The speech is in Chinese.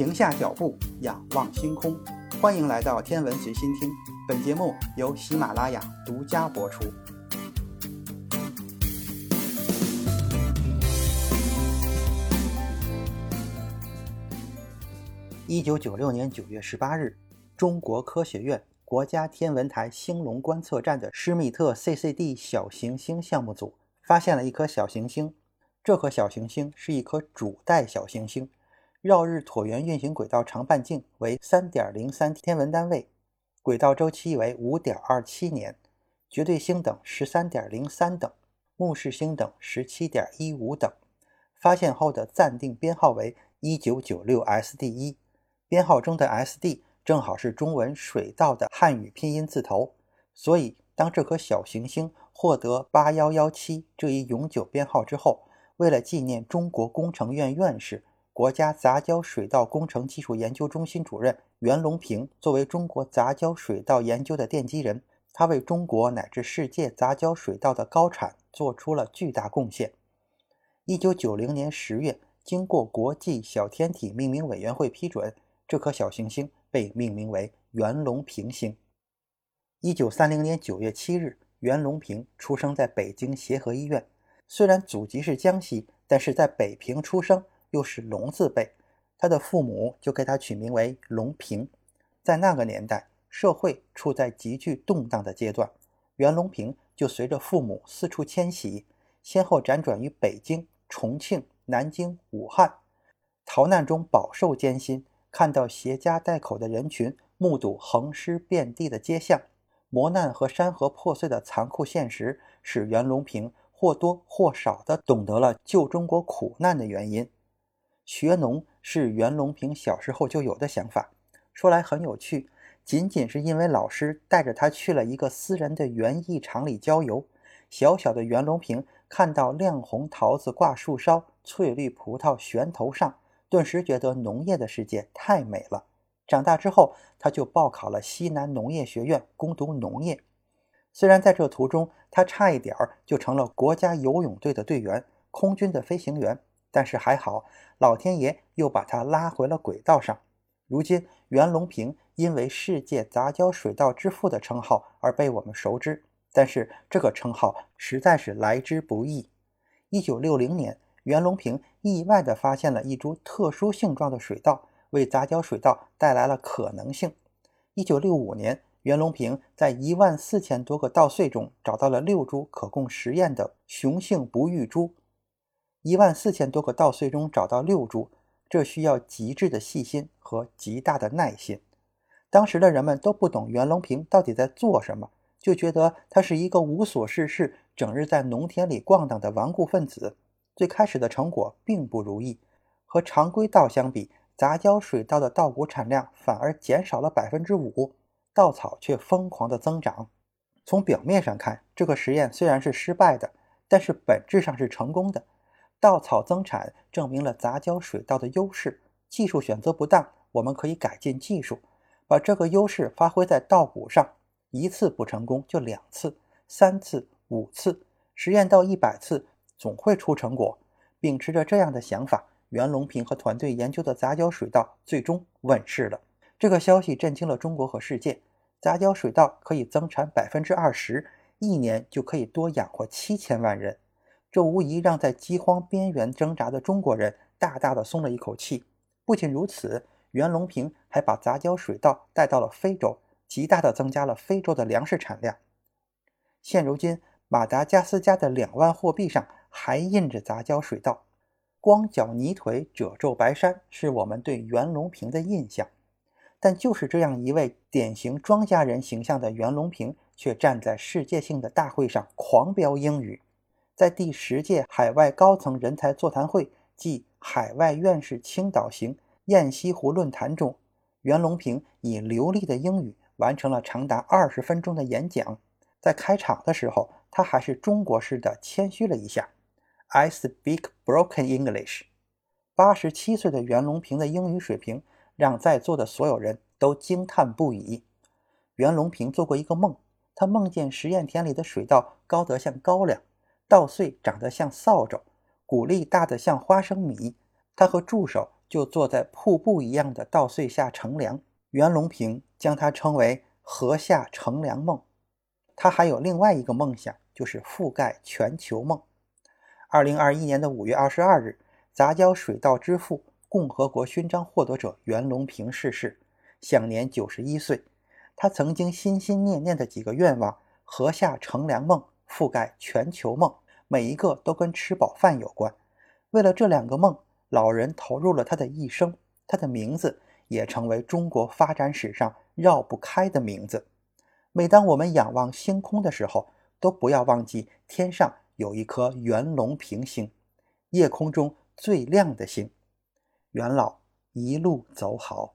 停下脚步，仰望星空。欢迎来到天文随心听，本节目由喜马拉雅独家播出。一九九六年九月十八日，中国科学院国家天文台兴隆观测站的施密特 CCD 小行星项目组发现了一颗小行星。这颗小行星是一颗主带小行星。绕日椭圆运行轨道长半径为三点零三天文单位，轨道周期为五点二七年，绝对星等十三点零三等，目视星等十七点一五等。发现后的暂定编号为一九九六 SD 一，编号中的 SD 正好是中文“水稻”的汉语拼音字头，所以当这颗小行星获得八幺幺七这一永久编号之后，为了纪念中国工程院院士。国家杂交水稻工程技术研究中心主任袁隆平作为中国杂交水稻研究的奠基人，他为中国乃至世界杂交水稻的高产做出了巨大贡献。一九九零年十月，经过国际小天体命名委员会批准，这颗小行星被命名为袁隆平星。一九三零年九月七日，袁隆平出生在北京协和医院。虽然祖籍是江西，但是在北平出生。又是龙字辈，他的父母就给他取名为龙平。在那个年代，社会处在极具动荡的阶段，袁隆平就随着父母四处迁徙，先后辗转于北京、重庆、南京、武汉，逃难中饱受艰辛，看到携家带口的人群，目睹横尸遍地的街巷，磨难和山河破碎的残酷现实，使袁隆平或多或少地懂得了救中国苦难的原因。学农是袁隆平小时候就有的想法，说来很有趣。仅仅是因为老师带着他去了一个私人的园艺场里郊游，小小的袁隆平看到亮红桃子挂树梢，翠绿葡萄悬头上，顿时觉得农业的世界太美了。长大之后，他就报考了西南农业学院攻读农业。虽然在这途中，他差一点儿就成了国家游泳队的队员，空军的飞行员。但是还好，老天爷又把他拉回了轨道上。如今，袁隆平因为“世界杂交水稻之父”的称号而被我们熟知，但是这个称号实在是来之不易。一九六零年，袁隆平意外地发现了一株特殊性状的水稻，为杂交水稻带来了可能性。一九六五年，袁隆平在一万四千多个稻穗中找到了六株可供实验的雄性不育株。一万四千多个稻穗中找到六株，这需要极致的细心和极大的耐心。当时的人们都不懂袁隆平到底在做什么，就觉得他是一个无所事事、整日在农田里逛荡的顽固分子。最开始的成果并不如意，和常规稻相比，杂交水稻的稻谷产量反而减少了百分之五，稻草却疯狂的增长。从表面上看，这个实验虽然是失败的，但是本质上是成功的。稻草增产证明了杂交水稻的优势。技术选择不当，我们可以改进技术，把这个优势发挥在稻谷上。一次不成功就两次、三次、五次，实验到一百次，总会出成果。秉持着这样的想法，袁隆平和团队研究的杂交水稻最终问世了。这个消息震惊了中国和世界。杂交水稻可以增产百分之二十，一年就可以多养活七千万人。这无疑让在饥荒边缘挣扎的中国人大大的松了一口气。不仅如此，袁隆平还把杂交水稻带到了非洲，极大的增加了非洲的粮食产量。现如今，马达加斯加的两万货币上还印着杂交水稻。光脚泥腿，褶皱白衫，是我们对袁隆平的印象。但就是这样一位典型庄稼人形象的袁隆平，却站在世界性的大会上狂飙英语。在第十届海外高层人才座谈会暨海外院士青岛行雁西湖论坛中，袁隆平以流利的英语完成了长达二十分钟的演讲。在开场的时候，他还是中国式的谦虚了一下：“I speak broken English。”八十七岁的袁隆平的英语水平让在座的所有人都惊叹不已。袁隆平做过一个梦，他梦见实验田里的水稻高得像高粱。稻穗长得像扫帚，谷粒大得像花生米。他和助手就坐在瀑布一样的稻穗下乘凉。袁隆平将它称为“禾下乘凉梦”。他还有另外一个梦想，就是覆盖全球梦。二零二一年的五月二十二日，杂交水稻之父、共和国勋章获得者袁隆平逝世，享年九十一岁。他曾经心心念念的几个愿望：禾下乘凉梦、覆盖全球梦，每一个都跟吃饱饭有关。为了这两个梦，老人投入了他的一生，他的名字也成为中国发展史上绕不开的名字。每当我们仰望星空的时候，都不要忘记天上有一颗袁隆平星，夜空中最亮的星。袁老，一路走好。